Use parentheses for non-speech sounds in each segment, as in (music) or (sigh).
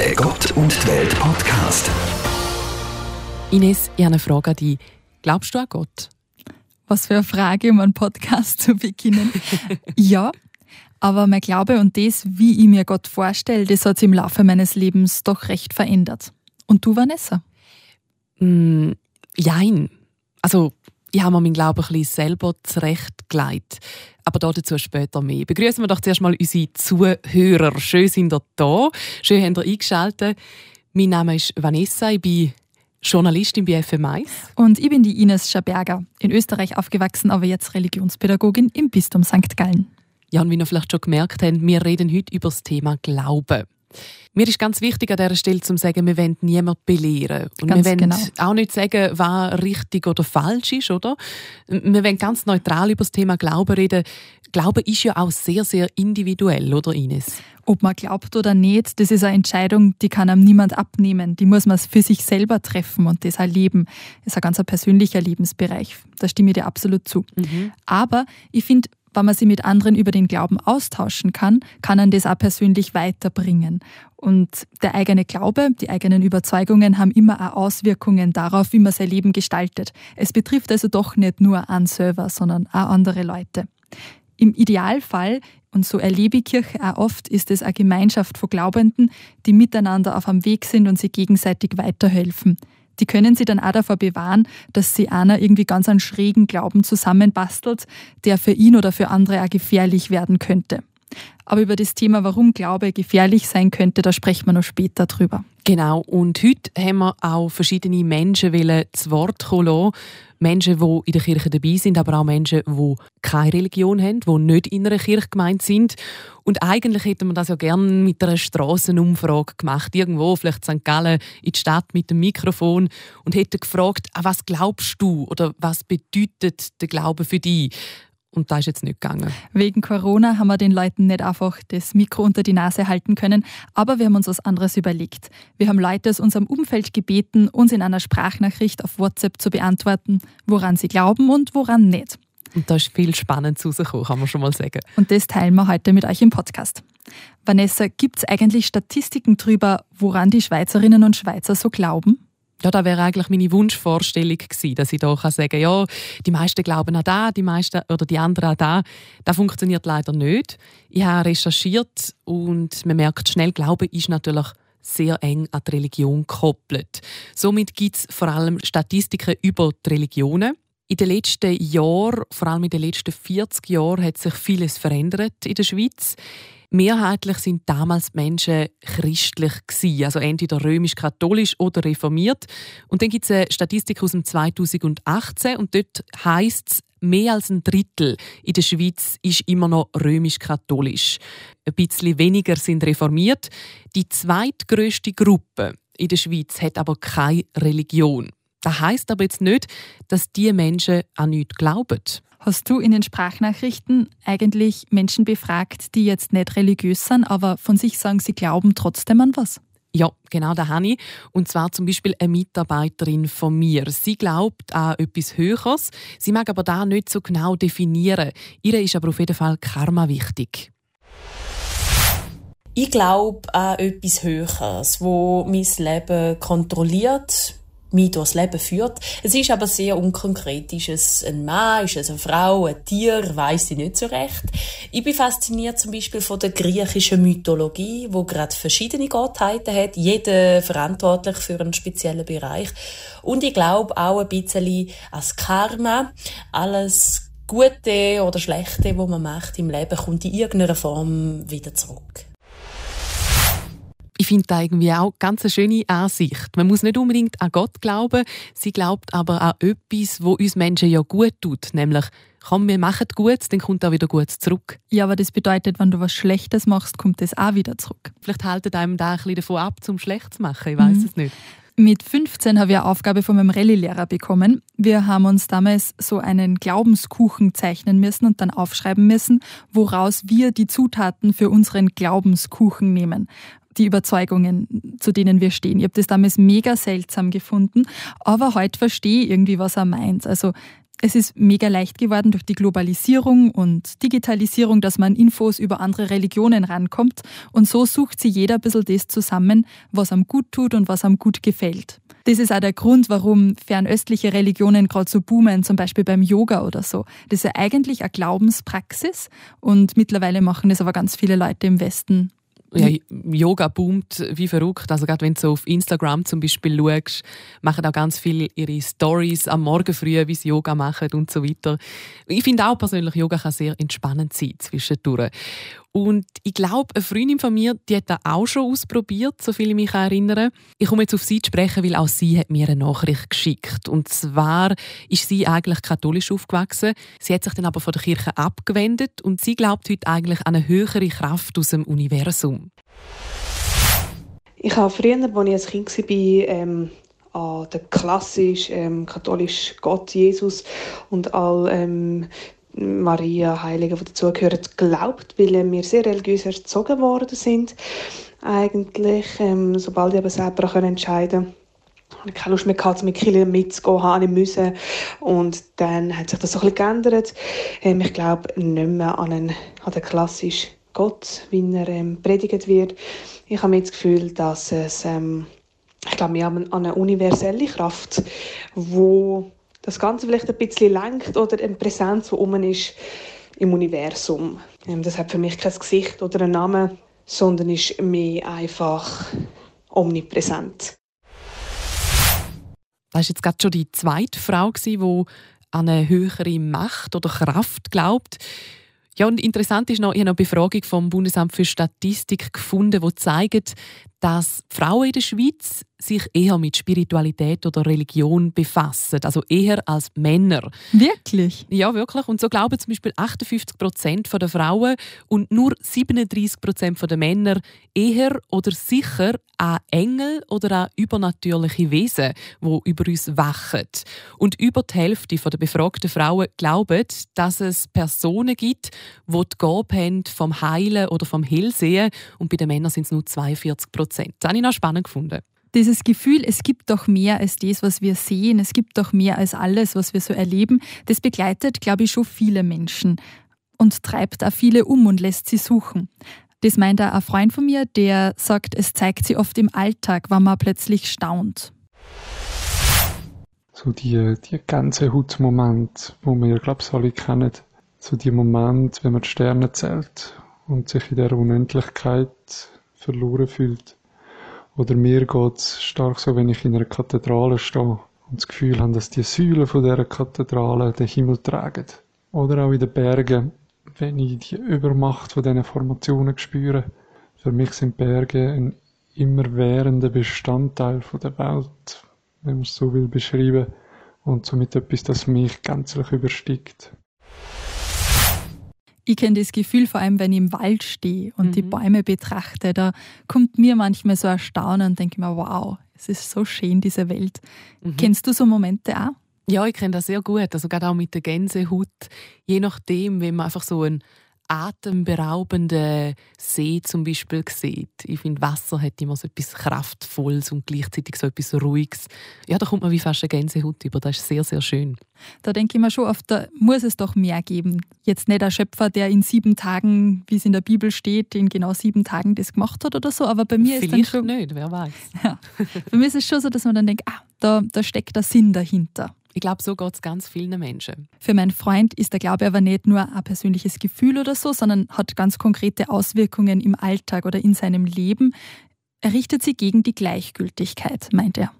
Der Gott und die Welt Podcast. Ines, ich habe eine Frage an dich. Glaubst du an Gott? Was für eine Frage, um einen Podcast zu beginnen. (laughs) ja, aber mein Glaube und das, wie ich mir Gott vorstelle, das hat sich im Laufe meines Lebens doch recht verändert. Und du, Vanessa? Mm, jein. Also, ich habe mir meinen Glauben ein bisschen selber zurechtgelegt. Aber dazu später mehr. Begrüßen wir doch zuerst mal unsere Zuhörer. Schön sind ihr da. Schön habt ihr eingeschaltet. Mein Name ist Vanessa. Ich bin Journalistin bei FM1. Und ich bin die Ines Schaberger. In Österreich aufgewachsen, aber jetzt Religionspädagogin im Bistum St. Gallen. Ja, und wie ihr vielleicht schon gemerkt habt, wir reden heute über das Thema Glauben. Mir ist ganz wichtig an dieser Stelle zu sagen, wir wollen niemanden belehren. Und ganz wir wollen genau. auch nicht sagen, was richtig oder falsch ist, oder? Wir wollen ganz neutral über das Thema Glauben reden. Glauben ist ja auch sehr, sehr individuell, oder Ines? Ob man glaubt oder nicht, das ist eine Entscheidung, die kann einem niemand abnehmen. Die muss man für sich selber treffen und das erleben. Das ist ein ganz persönlicher Lebensbereich. Da stimme ich dir absolut zu. Mhm. Aber ich finde, wenn man sich mit anderen über den Glauben austauschen kann, kann man das auch persönlich weiterbringen. Und der eigene Glaube, die eigenen Überzeugungen haben immer auch Auswirkungen darauf, wie man sein Leben gestaltet. Es betrifft also doch nicht nur einen selber, sondern auch andere Leute. Im Idealfall, und so erlebe ich Kirche auch oft, ist es eine Gemeinschaft von Glaubenden, die miteinander auf einem Weg sind und sich gegenseitig weiterhelfen. Die können sie dann auch davor bewahren, dass sie einer irgendwie ganz einen schrägen Glauben zusammenbastelt, der für ihn oder für andere auch gefährlich werden könnte. Aber über das Thema, warum Glaube gefährlich sein könnte, da sprechen wir noch später drüber. Genau. Und heute haben wir auch verschiedene Menschen zu Wort kommen lassen. Menschen, die in der Kirche dabei sind, aber auch Menschen, die keine Religion haben, die nicht in einer Kirche gemeint sind. Und eigentlich hätten wir das ja gerne mit einer Strassenumfrage gemacht, irgendwo, vielleicht St. Gallen, in die Stadt mit dem Mikrofon und hätten gefragt, an was glaubst du oder was bedeutet der Glaube für dich? Und da ist jetzt nicht gegangen. Wegen Corona haben wir den Leuten nicht einfach das Mikro unter die Nase halten können, aber wir haben uns was anderes überlegt. Wir haben Leute aus unserem Umfeld gebeten, uns in einer Sprachnachricht auf WhatsApp zu beantworten, woran sie glauben und woran nicht. Und da ist viel Spannendes rausgekommen, kann man schon mal sagen. Und das teilen wir heute mit euch im Podcast. Vanessa, gibt es eigentlich Statistiken darüber, woran die Schweizerinnen und Schweizer so glauben? Ja, da wäre eigentlich meine Wunschvorstellung gewesen, dass ich da kann sagen ja, die meisten glauben an da, die meisten oder die anderen an da. Das funktioniert leider nicht. Ich habe recherchiert und man merkt schnell, Glauben ist natürlich sehr eng an die Religion gekoppelt. Somit gibt es vor allem Statistiken über die Religionen. In den letzten Jahren, vor allem in den letzten 40 Jahren, hat sich vieles verändert in der Schweiz. Mehrheitlich sind damals die Menschen christlich also entweder römisch-katholisch oder reformiert. Und dann gibt es eine Statistik aus dem 2018 und dort heißt es, mehr als ein Drittel in der Schweiz ist immer noch römisch-katholisch. Ein bisschen weniger sind reformiert. Die zweitgrößte Gruppe in der Schweiz hat aber keine Religion. Das heißt aber jetzt nicht, dass die Menschen an nichts glauben. Hast du in den Sprachnachrichten eigentlich Menschen befragt, die jetzt nicht religiös sind, aber von sich sagen, sie glauben trotzdem an was? Ja, genau, da habe ich. Und zwar zum Beispiel eine Mitarbeiterin von mir. Sie glaubt an etwas Höheres. Sie mag aber da nicht so genau definieren. Ihr ist aber auf jeden Fall Karma wichtig. Ich glaube an etwas Höheres, wo mein Leben kontrolliert, mich durchs Leben führt. Es ist aber sehr unkonkret. Ist es ein Mann, ist es eine Frau, ein Tier, weiß ich nicht so recht. Ich bin fasziniert zum Beispiel von der griechischen Mythologie, wo gerade verschiedene Gottheiten hat, jeder verantwortlich für einen speziellen Bereich. Und ich glaube auch ein bisschen als Karma, alles Gute oder Schlechte, wo man macht im Leben, kommt in irgendeiner Form wieder zurück. Ich finde da irgendwie auch ganz eine schöne Ansicht. Man muss nicht unbedingt an Gott glauben, sie glaubt aber an etwas, wo uns Menschen ja gut tut, nämlich komm, wir machen Gutes, dann kommt auch wieder Gutes zurück. Ja, aber das bedeutet, wenn du was Schlechtes machst, kommt das auch wieder zurück. Vielleicht haltet einem da ein bisschen davon ab, zum schlecht zu machen, ich weiß Mhm. es nicht. Mit 15 habe ich eine Aufgabe von meinem Rallye-Lehrer bekommen. Wir haben uns damals so einen Glaubenskuchen zeichnen müssen und dann aufschreiben müssen, woraus wir die Zutaten für unseren Glaubenskuchen nehmen. Die Überzeugungen, zu denen wir stehen. Ich habe das damals mega seltsam gefunden, aber heute verstehe ich irgendwie, was er meint. Also Es ist mega leicht geworden durch die Globalisierung und Digitalisierung, dass man Infos über andere Religionen rankommt. Und so sucht sie jeder ein bisschen das zusammen, was am gut tut und was am gut gefällt. Das ist auch der Grund, warum fernöstliche Religionen gerade so boomen, zum Beispiel beim Yoga oder so. Das ist ja eigentlich eine Glaubenspraxis und mittlerweile machen das aber ganz viele Leute im Westen ja, Yoga boomt wie verrückt. Also gerade wenn du so auf Instagram zum Beispiel schaust, machen auch ganz viele ihre Stories am Morgen früh, wie sie Yoga machen und so weiter. Ich finde auch persönlich, Yoga kann sehr entspannend sein zwischendurch. Und ich glaube, eine Freundin von mir, die hat das auch schon ausprobiert, so viel ich mich erinnere. Ich komme jetzt auf sie zu sprechen, weil auch sie hat mir eine Nachricht geschickt. Und zwar ist sie eigentlich katholisch aufgewachsen. Sie hat sich dann aber von der Kirche abgewendet und sie glaubt heute eigentlich an eine höhere Kraft aus dem Universum. Ich habe früher, als ich ein Kind war, ähm, an den klassisch ähm, katholischen Gott, Jesus und all ähm, Maria, Heilige, die dazugehören, glaubt, weil wir sehr religiös erzogen worden sind. Eigentlich, ähm, sobald ich aber selber entscheiden konnte, ich keine Lust mehr mit Kindern mitzugehen, habe ich müssen. Und dann hat sich das so ein geändert. Ähm, ich glaube nicht mehr an, einen, an den klassischen Gott, wie er ähm, predigt wird. Ich habe das Gefühl, dass es, ähm, ich glaube, wir haben eine universelle Kraft, wo das Ganze vielleicht ein bisschen lenkt oder eine Präsenz, die um ist im Universum. Ähm, das hat für mich kein Gesicht oder einen Namen, sondern ist mehr einfach omnipräsent. Das war jetzt gerade schon die zweite Frau, die an eine höhere Macht oder Kraft glaubt. Ja, und interessant ist noch, ich habe eine Befragung vom Bundesamt für Statistik gefunden, die zeigt, dass Frauen in der Schweiz sich eher mit Spiritualität oder Religion befassen, also eher als Männer. Wirklich? Ja, wirklich. Und so glauben zum Beispiel 58 Prozent der Frauen und nur 37 Prozent der Männer eher oder sicher an Engel oder an übernatürliche Wesen, wo über uns wachen. Und über die Hälfte der befragten Frauen glauben, dass es Personen gibt, die die Gabe haben vom Heilen oder vom Hellsehen. Und bei den Männern sind es nur 42 Prozent. Das habe ich noch spannend gefunden dieses Gefühl, es gibt doch mehr als das, was wir sehen, es gibt doch mehr als alles, was wir so erleben, das begleitet, glaube ich, schon viele Menschen und treibt auch viele um und lässt sie suchen. Das meint auch ein Freund von mir, der sagt, es zeigt sie oft im Alltag, wenn man plötzlich staunt. So die, die ganze Hutmoment, wo wir, glaube ich, alle kennen. So die Moment, wenn man die Sterne zählt und sich in der Unendlichkeit verloren fühlt. Oder mir geht es stark so, wenn ich in einer Kathedrale stehe und das Gefühl habe, dass die Säulen von dieser Kathedrale den Himmel tragen. Oder auch in den Bergen, wenn ich die Übermacht von diesen Formationen spüre. Für mich sind Berge ein immerwährender Bestandteil von der Welt, wenn man es so will beschreiben, und somit etwas, das mich gänzlich übersteigt. Ich kenne das Gefühl vor allem, wenn ich im Wald stehe und mhm. die Bäume betrachte. Da kommt mir manchmal so ein Staunen und denke mir, wow, es ist so schön, diese Welt. Mhm. Kennst du so Momente auch? Ja, ich kenne das sehr gut. Also gerade auch mit der Gänsehaut. Je nachdem, wenn man einfach so ein atemberaubenden See zum Beispiel sieht. Ich finde, Wasser hat immer so etwas Kraftvolles und gleichzeitig so etwas Ruhiges. Ja, da kommt man wie fast eine Gänsehaut über. Das ist sehr, sehr schön. Da denke ich mir schon oft, da muss es doch mehr geben. Jetzt nicht ein Schöpfer, der in sieben Tagen, wie es in der Bibel steht, in genau sieben Tagen das gemacht hat oder so. Aber bei mir Vielleicht ist dann schon... nicht, wer weiß. (laughs) Ja. Bei mir ist es schon so, dass man dann denkt, ah, da, da steckt der Sinn dahinter. Ich glaube, so geht es ganz vielen Menschen. Für meinen Freund ist der Glaube aber nicht nur ein persönliches Gefühl oder so, sondern hat ganz konkrete Auswirkungen im Alltag oder in seinem Leben. Er richtet sie gegen die Gleichgültigkeit, meint er.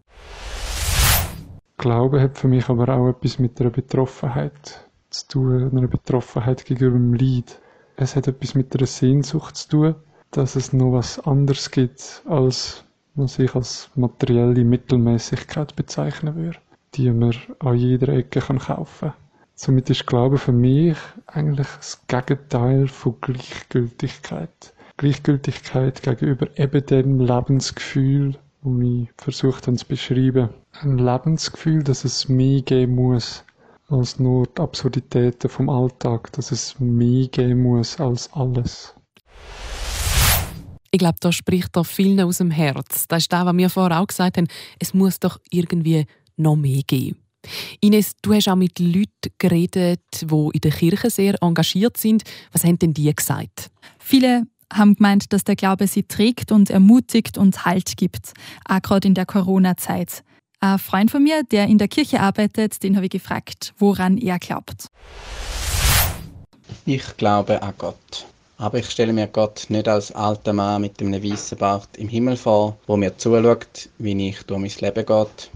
Glaube hat für mich aber auch etwas mit einer Betroffenheit zu tun, einer Betroffenheit gegenüber dem Leid. Es hat etwas mit einer Sehnsucht zu tun, dass es noch was anderes gibt, als was ich als materielle Mittelmäßigkeit bezeichnen würde die man an jeder Ecke kaufen kann. Somit ist Glaube für mich eigentlich das Gegenteil von Gleichgültigkeit. Gleichgültigkeit gegenüber eben dem Lebensgefühl, das ich versucht habe zu beschreiben. Ein Lebensgefühl, dass es mehr geben muss als nur die Absurditäten vom Alltag, dass es mehr geben muss als alles. Ich glaube, da spricht da vielen aus dem Herz. Das ist das, was wir vorher auch gesagt haben. Es muss doch irgendwie noch mehr geben. Ines, du hast auch mit Leuten geredet, die in der Kirche sehr engagiert sind. Was haben denn die gesagt? Viele haben gemeint, dass der Glaube sie trägt und ermutigt und Halt gibt, auch gerade in der Corona-Zeit. Ein Freund von mir, der in der Kirche arbeitet, den habe ich gefragt, woran er glaubt. Ich glaube an Gott. Aber ich stelle mir Gott nicht als alter Mann mit einem weißen Bart im Himmel vor, wo mir zuschaut, wie ich durch mein Leben geht,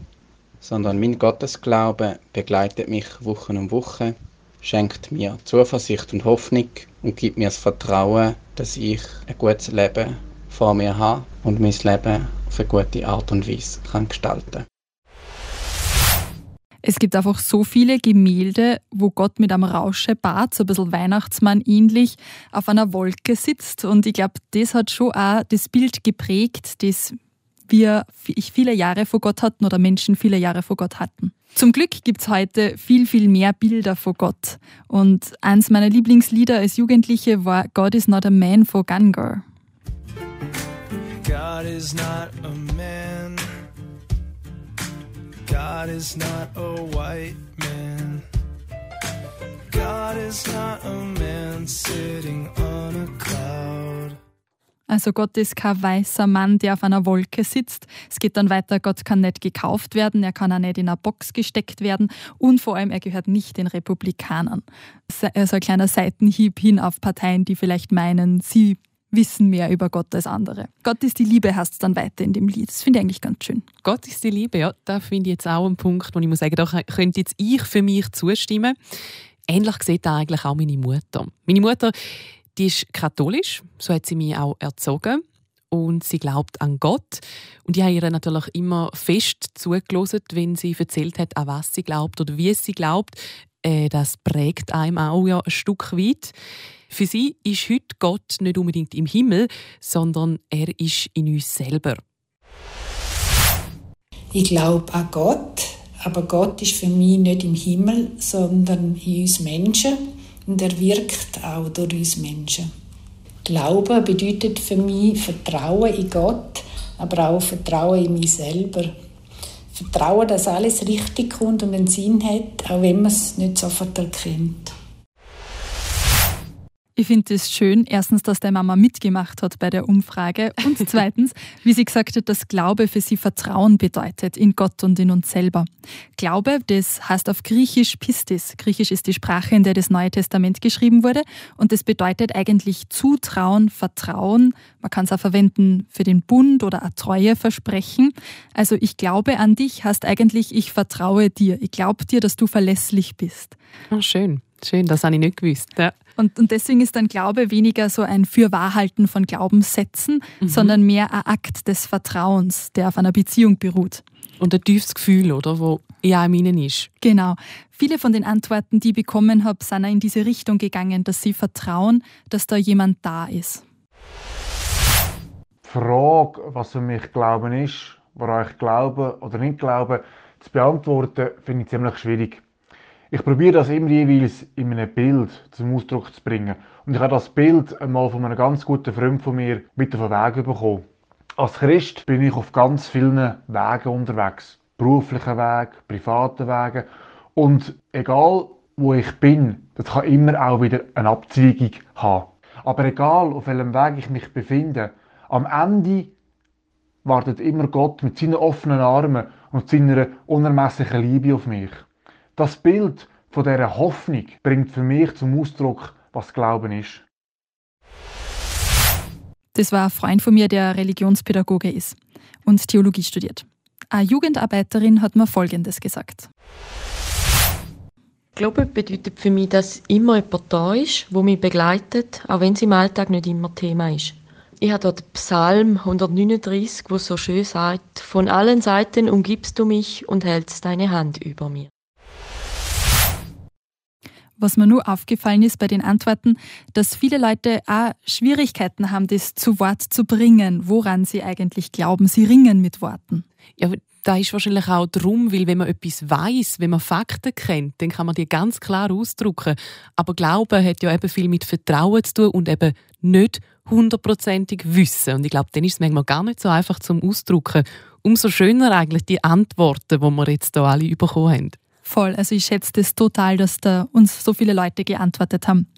sondern mein Gottesglaube begleitet mich Wochen um Wochen, schenkt mir Zuversicht und Hoffnung und gibt mir das Vertrauen, dass ich ein gutes Leben vor mir habe und mein Leben auf eine gute Art und Weise kann gestalten es gibt einfach so viele Gemälde, wo Gott mit einem Rauschebart, so ein bisschen Weihnachtsmann ähnlich, auf einer Wolke sitzt. Und ich glaube, das hat schon auch das Bild geprägt, das wir viele Jahre vor Gott hatten oder Menschen viele Jahre vor Gott hatten. Zum Glück gibt es heute viel, viel mehr Bilder vor Gott. Und eins meiner Lieblingslieder als Jugendliche war God is not a man for Gungar. God is not a man God is not a white man. God is not a man sitting on a cloud. Also Gott ist kein weißer Mann, der auf einer Wolke sitzt. Es geht dann weiter, Gott kann nicht gekauft werden, er kann auch nicht in eine Box gesteckt werden und vor allem, er gehört nicht den Republikanern. Also ein kleiner Seitenhieb hin auf Parteien, die vielleicht meinen, sie wissen mehr über Gott als andere. Gott ist die Liebe, heißt es dann weiter in dem Lied. Das finde ich eigentlich ganz schön. Gott ist die Liebe, ja. Da finde ich jetzt auch einen Punkt, wo ich muss sagen, da könnte jetzt ich für mich zustimmen. Ähnlich sieht eigentlich auch meine Mutter. Meine Mutter, die ist katholisch, so hat sie mich auch erzogen und sie glaubt an Gott. Und ich habe ihr natürlich immer fest zugelassen, wenn sie erzählt hat, an was sie glaubt oder wie sie glaubt. Äh, das prägt einem auch ja ein Stück weit. Für sie ist heute Gott nicht unbedingt im Himmel, sondern er ist in uns selber. Ich glaube an Gott, aber Gott ist für mich nicht im Himmel, sondern in uns Menschen und er wirkt auch durch uns Menschen. Glauben bedeutet für mich Vertrauen in Gott, aber auch Vertrauen in mich selber. Vertrauen, dass alles richtig kommt und einen Sinn hat, auch wenn man es nicht sofort erkennt. Ich finde es schön, erstens, dass der Mama mitgemacht hat bei der Umfrage und (laughs) zweitens, wie sie gesagt hat, dass Glaube für sie Vertrauen bedeutet in Gott und in uns selber. Glaube, das heißt auf Griechisch Pistis. Griechisch ist die Sprache, in der das Neue Testament geschrieben wurde und das bedeutet eigentlich Zutrauen, Vertrauen. Man kann es auch verwenden für den Bund oder ein Treueversprechen. Also ich glaube an dich heißt eigentlich, ich vertraue dir. Ich glaube dir, dass du verlässlich bist. Oh, schön. Schön, das habe ich nicht gewusst. Ja. Und, und deswegen ist dann Glaube weniger so ein Fürwahrhalten von Glaubenssätzen, mhm. sondern mehr ein Akt des Vertrauens, der auf einer Beziehung beruht. Und ein tiefes Gefühl, oder, wo ja in ihnen ist. Genau. Viele von den Antworten, die ich bekommen habe, sind in diese Richtung gegangen, dass sie vertrauen, dass da jemand da ist. Die Frage, was für mich Glauben ist, woran ich glaube oder nicht glaube, zu beantworten, finde ich ziemlich schwierig. Ich probiere das immer jeweils in einem Bild zum Ausdruck zu bringen. Und ich habe das Bild einmal von einem ganz guten Freund von mir mit auf den Weg bekommen. Als Christ bin ich auf ganz vielen Wegen unterwegs. Beruflichen Weg, privaten Wegen. Und egal wo ich bin, das kann immer auch wieder eine Abzweigung haben. Aber egal auf welchem Weg ich mich befinde, am Ende wartet immer Gott mit seinen offenen Armen und seiner unermesslichen Liebe auf mich. Das Bild von dieser Hoffnung bringt für mich zum Ausdruck, was Glauben ist. Das war ein Freund von mir, der Religionspädagoge ist und Theologie studiert. Eine Jugendarbeiterin hat mir Folgendes gesagt. Glaube bedeutet für mich, dass immer jemand da ist, wo mich begleitet, auch wenn es im Alltag nicht immer Thema ist. Ich habe dort Psalm 139, wo so schön sagt: Von allen Seiten umgibst du mich und hältst deine Hand über mir. Was mir nur aufgefallen ist bei den Antworten, dass viele Leute auch Schwierigkeiten haben, das zu Wort zu bringen, woran sie eigentlich glauben. Sie ringen mit Worten. Ja, da ist wahrscheinlich auch drum, weil wenn man etwas weiß, wenn man Fakten kennt, dann kann man die ganz klar ausdrücken. Aber Glauben hat ja eben viel mit Vertrauen zu tun und eben nicht hundertprozentig Wissen. Und ich glaube, dann ist es manchmal gar nicht so einfach zum Ausdrucken. Umso schöner eigentlich die Antworten, die wir jetzt hier alle bekommen haben. Voll, also ich schätze das total, dass da uns so viele Leute geantwortet haben.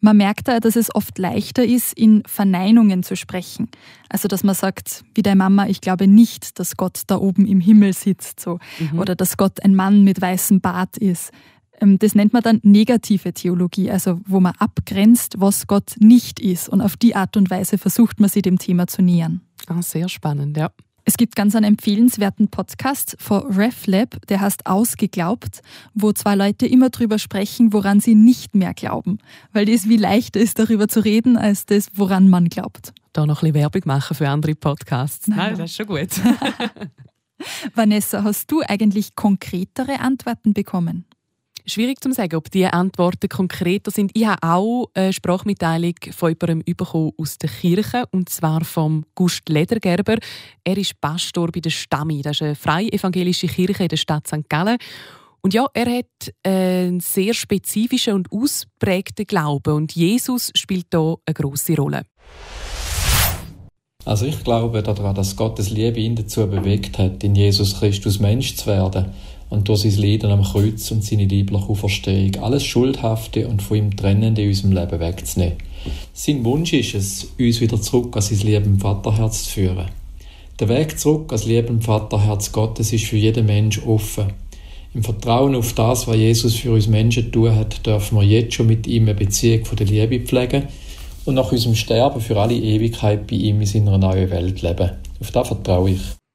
Man merkt da, dass es oft leichter ist, in Verneinungen zu sprechen. Also, dass man sagt, wie deine Mama, ich glaube nicht, dass Gott da oben im Himmel sitzt, so. Mhm. Oder dass Gott ein Mann mit weißem Bart ist. Ähm, das nennt man dann negative Theologie, also wo man abgrenzt, was Gott nicht ist. Und auf die Art und Weise versucht man sich dem Thema zu nähern. Ah, sehr spannend, ja. Es gibt ganz einen empfehlenswerten Podcast von RefLab, der heißt Ausgeglaubt, wo zwei Leute immer drüber sprechen, woran sie nicht mehr glauben. Weil das wie leichter ist, darüber zu reden, als das, woran man glaubt. Da noch ein bisschen Werbung machen für andere Podcasts. Nein, Nein das ist schon gut. (laughs) (laughs) Vanessa, hast du eigentlich konkretere Antworten bekommen? Schwierig zu sagen, ob diese Antworten konkreter sind. Ich habe auch eine Sprachmitteilung von jemandem bekommen aus der Kirche, und zwar vom Gust Ledergerber. Er ist Pastor bei der Stammi. Das ist eine freie evangelische Kirche in der Stadt St. Gallen. Und ja, er hat einen sehr spezifischen und ausprägten Glauben. Und Jesus spielt hier eine grosse Rolle. Also ich glaube daran, dass Gottes Liebe ihn dazu bewegt hat, in Jesus Christus Mensch zu werden und durch sein Leiden am Kreuz und seine liebliche Auferstehung alles Schuldhafte und von ihm Trennende in unserem Leben wegzunehmen. Sein Wunsch ist es, uns wieder zurück an sein liebem Vaterherz zu führen. Der Weg zurück ans liebem Vaterherz Gottes ist für jeden Mensch offen. Im Vertrauen auf das, was Jesus für uns Menschen tun hat, dürfen wir jetzt schon mit ihm eine Beziehung von der Liebe pflegen und nach unserem Sterben für alle Ewigkeit bei ihm in seiner neuen Welt leben. Auf das vertraue ich.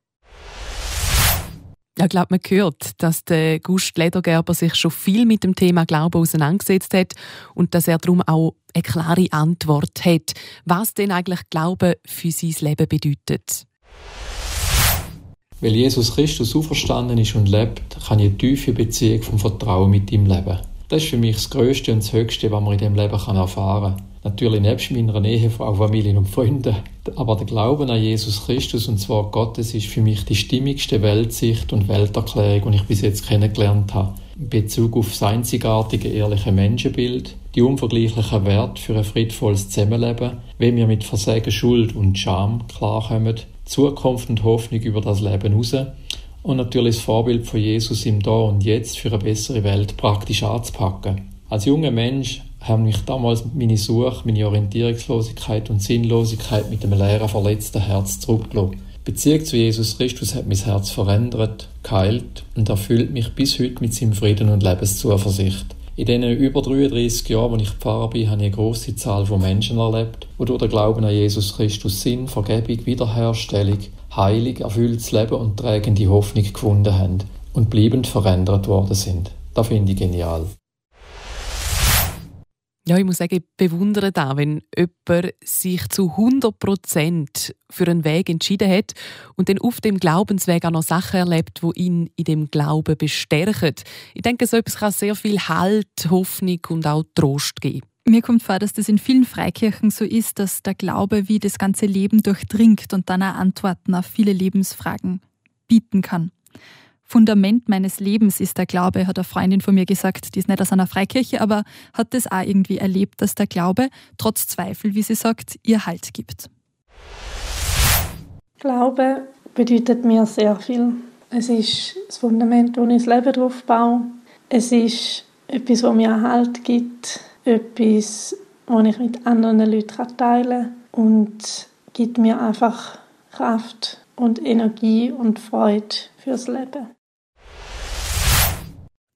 Ja, ich glaube, man hört, dass der Gust Ledergerber sich schon viel mit dem Thema Glauben auseinandergesetzt hat und dass er darum auch eine klare Antwort hat, was denn eigentlich Glauben für sein Leben bedeutet. Weil Jesus Christus auferstanden ist und lebt, kann ich eine tiefe Beziehung vom Vertrauen mit ihm leben. Das ist für mich das Größte und das Höchste, was man in diesem Leben erfahren kann. Natürlich nebst meiner Ehefrau, Familie und Freunden. Aber der Glauben an Jesus Christus und zwar Gottes ist für mich die stimmigste Weltsicht und Welterklärung, die ich bis jetzt kennengelernt habe. In Bezug auf das einzigartige, ehrliche Menschenbild, die unvergleichlichen Werte für ein friedvolles Zusammenleben, wie wir mit Versagen, Schuld und Scham klarkommen, Zukunft und Hoffnung über das Leben raus und natürlich das Vorbild von Jesus im Da und Jetzt für eine bessere Welt praktisch anzupacken. Als junger Mensch haben mich damals meine Suche, meine Orientierungslosigkeit und Sinnlosigkeit mit dem leeren, verletzten Herz zurückgelassen. Beziehung zu Jesus Christus hat mein Herz verändert, geheilt und erfüllt mich bis heute mit seinem Frieden und Lebenszuversicht. In diesen über 33 Jahren, wo ich Pfarrer bin, habe ich eine grosse Zahl von Menschen erlebt, die durch den Glauben an Jesus Christus Sinn, Vergebung, Wiederherstellung, Heilung, erfülltes Leben und trägende Hoffnung gefunden haben und bleibend verändert worden sind. Das finde ich genial. Ja, ich muss sagen, ich bewundere da, wenn jemand sich zu 100 Prozent für einen Weg entschieden hat und dann auf dem Glaubensweg auch noch Sachen erlebt, wo ihn in dem Glauben bestärken. Ich denke, so etwas kann sehr viel Halt, Hoffnung und auch Trost geben. Mir kommt vor, dass das in vielen Freikirchen so ist, dass der Glaube wie das ganze Leben durchdringt und dann auch Antworten auf viele Lebensfragen bieten kann. Fundament meines Lebens ist der Glaube, hat eine Freundin von mir gesagt, die ist nicht aus einer Freikirche, aber hat das auch irgendwie erlebt, dass der Glaube trotz Zweifel, wie sie sagt, ihr Halt gibt. Glaube bedeutet mir sehr viel. Es ist das Fundament, wo ich das Leben drauf baue. Es ist etwas, was mir Halt gibt, etwas, was ich mit anderen Leuten teilen kann und gibt mir einfach Kraft und Energie und Freude fürs Leben.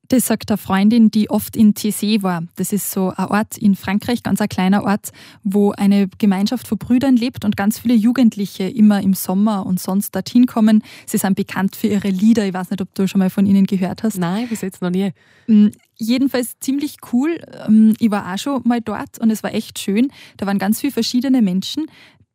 Das sagt eine Freundin, die oft in Thésée war. Das ist so ein Ort in Frankreich, ganz ein kleiner Ort, wo eine Gemeinschaft von Brüdern lebt und ganz viele Jugendliche immer im Sommer und sonst dorthin kommen. Sie sind bekannt für ihre Lieder. Ich weiß nicht, ob du schon mal von ihnen gehört hast. Nein, bis jetzt noch nie. Mm, jedenfalls ziemlich cool. Ähm, ich war auch schon mal dort und es war echt schön. Da waren ganz viele verschiedene Menschen,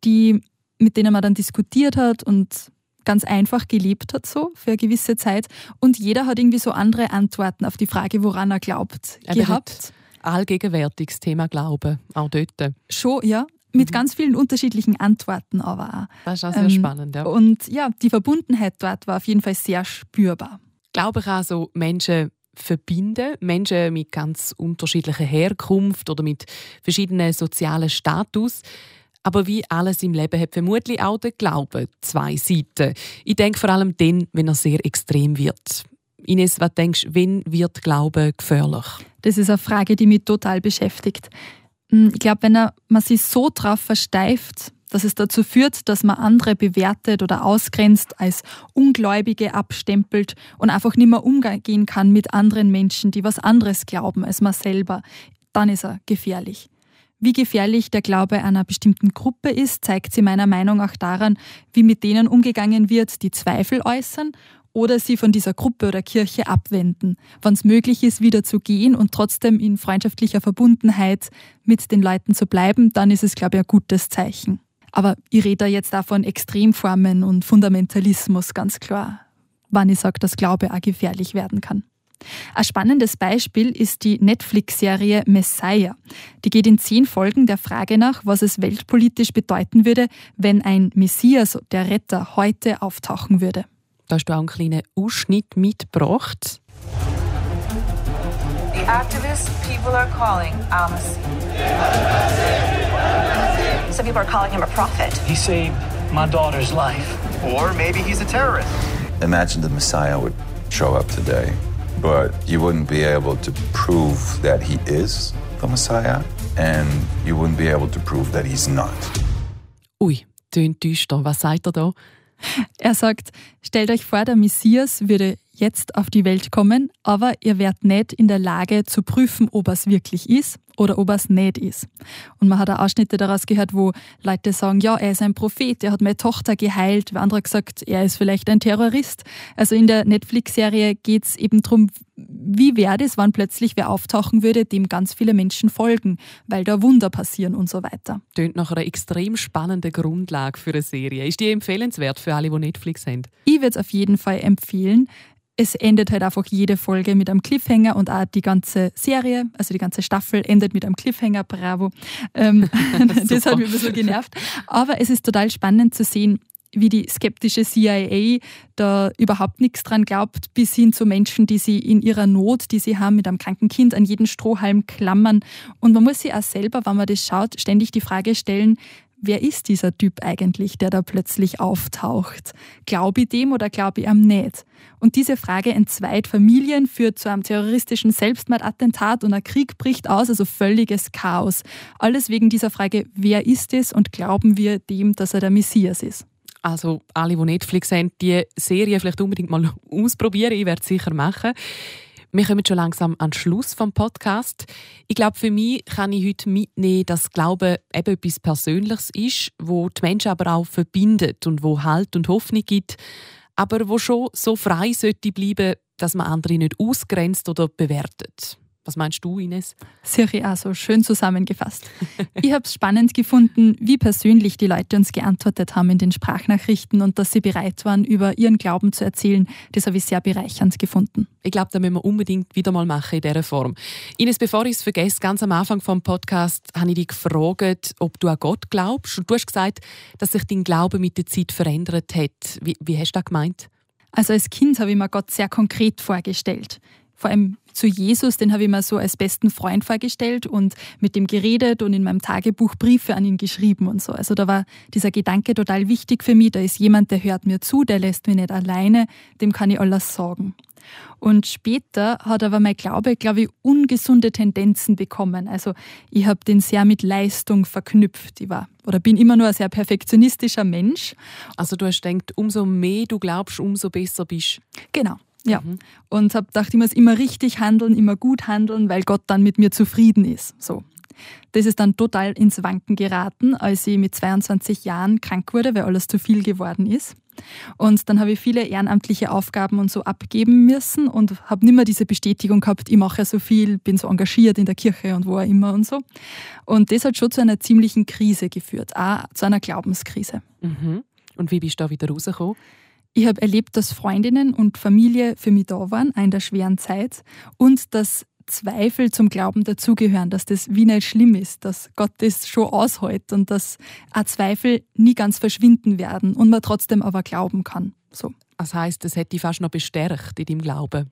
die, mit denen man dann diskutiert hat und ganz einfach gelebt hat, so für eine gewisse Zeit. Und jeder hat irgendwie so andere Antworten auf die Frage, woran er glaubt, er gehabt. Allgegenwärtiges Thema Glaube, auch dort. Schon, ja. Mit mhm. ganz vielen unterschiedlichen Antworten aber auch. Das ist auch sehr ähm, spannend, ja. Und ja, die Verbundenheit dort war auf jeden Fall sehr spürbar. Glaube kann so Menschen verbinden. Menschen mit ganz unterschiedlicher Herkunft oder mit verschiedenen sozialen Status. Aber wie alles im Leben hat vermutlich auch der Glaube zwei Seiten. Ich denke vor allem dann, wenn er sehr extrem wird. Ines, was denkst du, wann wird Glaube gefährlich? Das ist eine Frage, die mich total beschäftigt. Hm, ich glaube, wenn man sich so drauf versteift, dass es dazu führt, dass man andere bewertet oder ausgrenzt, als Ungläubige abstempelt und einfach nicht mehr umgehen kann mit anderen Menschen, die was anderes glauben als man selber, dann ist er gefährlich. Wie gefährlich der Glaube einer bestimmten Gruppe ist, zeigt sie meiner Meinung nach daran, wie mit denen umgegangen wird, die Zweifel äußern oder sie von dieser Gruppe oder Kirche abwenden, wann es möglich ist, wieder zu gehen und trotzdem in freundschaftlicher Verbundenheit mit den Leuten zu bleiben, dann ist es, glaube ich, ein gutes Zeichen. Aber ich rede da jetzt auch von Extremformen und Fundamentalismus, ganz klar, wann ich sage, dass Glaube auch gefährlich werden kann. Ein spannendes Beispiel ist die Netflix-Serie Messiah. Die geht in zehn Folgen der Frage nach, was es weltpolitisch bedeuten würde, wenn ein Messias, der Retter, heute auftauchen würde. Da hast du auch einen kleinen Ausschnitt mitgebracht. The activist people are calling Al-Masih. Some people are calling him a prophet. He saved my daughter's life. Or maybe he's a terrorist. Imagine the Messiah would show up today, but you wouldn't be able to prove that he is the Messiah, and you wouldn't be able to prove that he's not. Ui, tönt düster. Was sagt er da? (laughs) Er sagt, stellt euch vor, der Messias würde jetzt auf die Welt kommen, aber ihr werdet nicht in der Lage zu prüfen, ob es wirklich ist oder ob es nicht ist. Und man hat auch Ausschnitte daraus gehört, wo Leute sagen, ja, er ist ein Prophet, er hat meine Tochter geheilt. Andere gesagt, er ist vielleicht ein Terrorist. Also in der Netflix-Serie geht es eben darum, wie wäre das, wann plötzlich wer auftauchen würde, dem ganz viele Menschen folgen, weil da Wunder passieren und so weiter. Tönt nach einer extrem spannenden Grundlage für eine Serie. Ist die empfehlenswert für alle, die Netflix haben? Ich würde es auf jeden Fall empfehlen es endet halt einfach jede Folge mit einem Cliffhanger und auch die ganze Serie, also die ganze Staffel endet mit einem Cliffhanger, bravo. Ähm, (laughs) (laughs) das hat mich ein bisschen genervt. Aber es ist total spannend zu sehen, wie die skeptische CIA da überhaupt nichts dran glaubt, bis hin zu Menschen, die sie in ihrer Not, die sie haben, mit einem kranken Kind an jeden Strohhalm klammern. Und man muss sich auch selber, wenn man das schaut, ständig die Frage stellen, wer ist dieser Typ eigentlich, der da plötzlich auftaucht? Glaube ich dem oder glaube ich ihm nicht? Und diese Frage entzweit Familien, führt zu einem terroristischen Selbstmordattentat und ein Krieg bricht aus, also völliges Chaos. Alles wegen dieser Frage, wer ist es und glauben wir dem, dass er der Messias ist? Also alle, die Netflix haben, die Serie vielleicht unbedingt mal (laughs) ausprobieren. Ich werde es sicher machen. Wir kommen schon langsam an den Schluss vom Podcast. Ich glaube, für mich kann ich heute mitnehmen, dass Glauben eben etwas Persönliches ist, wo die Menschen aber auch verbindet und wo Halt und Hoffnung gibt, aber wo schon so frei sollte bleiben, dass man andere nicht ausgrenzt oder bewertet. Was meinst du, Ines? Siri, also schön zusammengefasst. ich habe es spannend gefunden, wie persönlich die Leute uns geantwortet haben in den Sprachnachrichten und dass sie bereit waren, über ihren Glauben zu erzählen. Das habe ich sehr bereichernd gefunden. Ich glaube, das müssen wir unbedingt wieder mal machen in dieser Form. Ines, bevor ich es vergesse, ganz am Anfang vom Podcast habe ich dich gefragt, ob du an Gott glaubst. Und du hast gesagt, dass sich dein Glaube mit der Zeit verändert hat. Wie, wie hast du das gemeint? Also als Kind habe ich mir Gott sehr konkret vorgestellt vor allem zu Jesus, den habe ich mir so als besten Freund vorgestellt und mit dem geredet und in meinem Tagebuch Briefe an ihn geschrieben und so. Also da war dieser Gedanke total wichtig für mich. Da ist jemand, der hört mir zu, der lässt mich nicht alleine, dem kann ich alles sagen. Und später hat aber mein Glaube, glaube ich, ungesunde Tendenzen bekommen. Also ich habe den sehr mit Leistung verknüpft. Ich war oder bin immer nur ein sehr perfektionistischer Mensch. Also du hast gedacht, umso mehr du glaubst, umso besser bist. Genau. Ja. Mhm. Und habe gedacht, ich muss immer richtig handeln, immer gut handeln, weil Gott dann mit mir zufrieden ist. So. Das ist dann total ins Wanken geraten, als ich mit 22 Jahren krank wurde, weil alles zu viel geworden ist. Und dann habe ich viele ehrenamtliche Aufgaben und so abgeben müssen und habe nicht mehr diese Bestätigung gehabt, ich mache ja so viel, bin so engagiert in der Kirche und wo auch immer und so. Und das hat schon zu einer ziemlichen Krise geführt, auch zu einer Glaubenskrise. Mhm. Und wie bist du da wieder rausgekommen? Ich habe erlebt, dass Freundinnen und Familie für mich da waren, in der schweren Zeit, und dass Zweifel zum Glauben dazugehören, dass das wie nicht schlimm ist, dass Gott das schon aushält und dass auch Zweifel nie ganz verschwinden werden und man trotzdem aber glauben kann. So. Das heißt, es hätte dich fast noch bestärkt in deinem Glauben.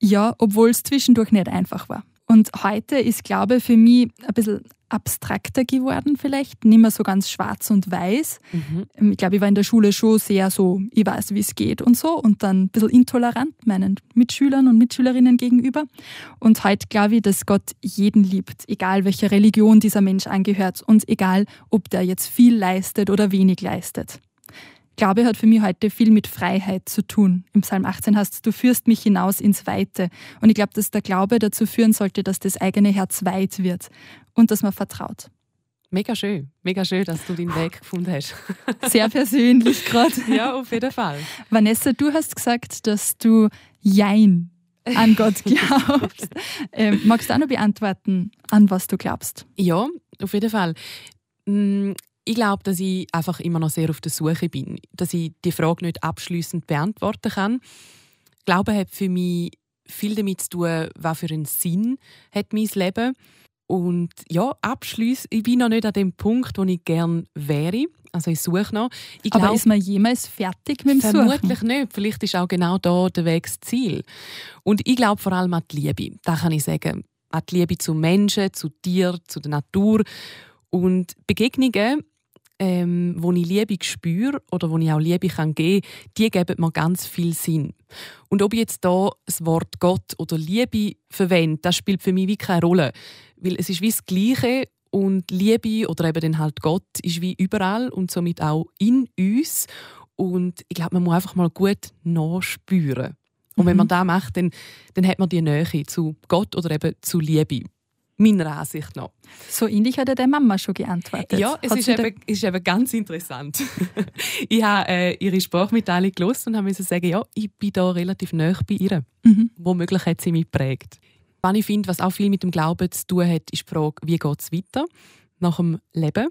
Ja, obwohl es zwischendurch nicht einfach war. Und heute ist Glaube für mich ein bisschen abstrakter geworden vielleicht, nicht mehr so ganz schwarz und weiß. Mhm. Ich glaube, ich war in der Schule schon sehr so, ich weiß, wie es geht und so und dann ein bisschen intolerant meinen Mitschülern und Mitschülerinnen gegenüber. Und heute glaube ich, dass Gott jeden liebt, egal welcher Religion dieser Mensch angehört und egal, ob der jetzt viel leistet oder wenig leistet. Glaube hat für mich heute viel mit Freiheit zu tun. Im Psalm 18 heißt du führst mich hinaus ins Weite. Und ich glaube, dass der Glaube dazu führen sollte, dass das eigene Herz weit wird und dass man vertraut. Mega schön, mega schön, dass du den Weg gefunden hast. (laughs) Sehr persönlich gerade. Ja, auf jeden Fall. Vanessa, du hast gesagt, dass du Jein an Gott (laughs) glaubst. ähm, magst du auch noch beantworten, an was du glaubst? Ja, auf jeden Fall. Ich glaube, dass ich einfach immer noch sehr auf der Suche bin, dass ich die Frage nicht abschließend beantworten kann. Glaube hat für mich viel damit zu tun, was für einen Sinn hat mein Leben. Und ja, abschließend, ich bin noch nicht an dem Punkt, wo ich gerne wäre. Also ich suche noch. Ich Aber ist man jemals fertig mit dem Suchen? Vermutlich nicht. Vielleicht ist auch genau da der Weg das Ziel. Und ich glaube vor allem an die Liebe. Da kann ich sagen, an die Liebe zu Menschen, zu Tieren, zu der Natur. Und Begegnungen ähm, wo ich Liebe spüre oder wo ich auch Liebe kann geben kann, die geben mir ganz viel Sinn. Und ob ich jetzt da das Wort Gott oder Liebe verwende, das spielt für mich wie keine Rolle. Weil es ist wie das Gleiche und Liebe oder eben dann halt Gott ist wie überall und somit auch in uns. Und ich glaube, man muss einfach mal gut nachspüren. Und mhm. wenn man das macht, dann, dann hat man die Nähe zu Gott oder eben zu Liebe meiner Ansicht nach. So ähnlich hat ja deine Mama schon geantwortet. Ja, es ist eben, ist eben, ganz interessant. (laughs) ich habe äh, ihre Sprachmitteilung gelesen und musste sagen, ja, ich bin da relativ nah bei ihr. Mhm. Womöglich hat sie mich geprägt. Was ich finde, was auch viel mit dem Glauben zu tun hat, ist die Frage, wie geht es weiter nach dem Leben?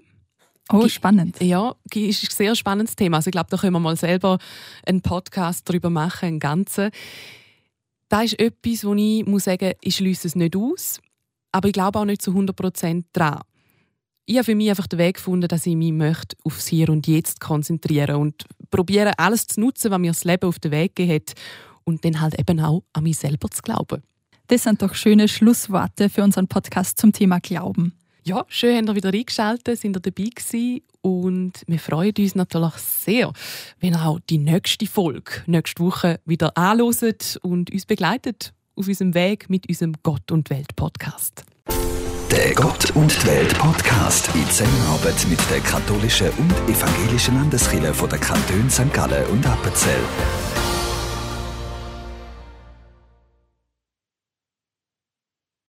Oh, spannend. Ja, ist ein sehr spannendes Thema. Also ich glaube, da können wir mal selber einen Podcast darüber machen, einen ganzen. Das ist etwas, wo ich muss sagen, ich schließe es nicht aus aber ich glaube auch nicht zu 100% dran. Ich habe für mich einfach den Weg gefunden, dass ich mich möchte aufs Hier und Jetzt konzentrieren und probiere alles zu nutzen, was mir das Leben auf den Weg gegeben hat und dann halt eben auch an mich selber zu glauben. Das sind doch schöne Schlussworte für unseren Podcast zum Thema Glauben. Ja, schön, dass ihr wieder eingeschaltet, sind ihr dabei gewesen und wir freuen uns natürlich sehr, wenn ihr auch die nächste Folge nächste Woche wieder anloset und uns begleitet auf unserem Weg mit unserem Gott und Welt Podcast. Der Gott und Welt Podcast in Zusammenarbeit mit der katholischen und evangelischen Landeskirche von der Kantone St. Gallen und Appenzell.